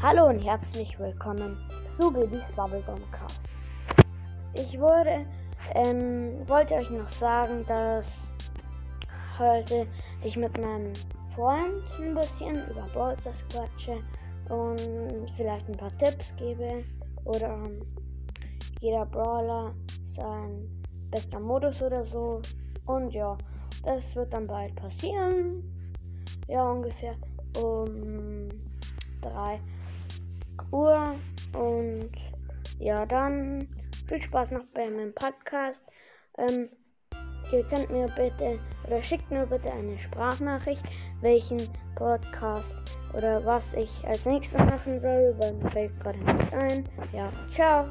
Hallo und herzlich willkommen zu Bibis Bubblegum Cast. Ich wurde, ähm, wollte euch noch sagen, dass heute ich mit meinem Freund ein bisschen über Ballstars quatsche und vielleicht ein paar Tipps gebe oder ähm, jeder Brawler sein bester Modus oder so. Und ja, das wird dann bald passieren. Ja, ungefähr um 3 Uhr. Und ja, dann viel Spaß noch bei meinem Podcast. Ähm, ihr könnt mir bitte oder schickt mir bitte eine Sprachnachricht, welchen Podcast oder was ich als nächstes machen soll, weil mir fällt gerade nichts ein. Ja, ciao.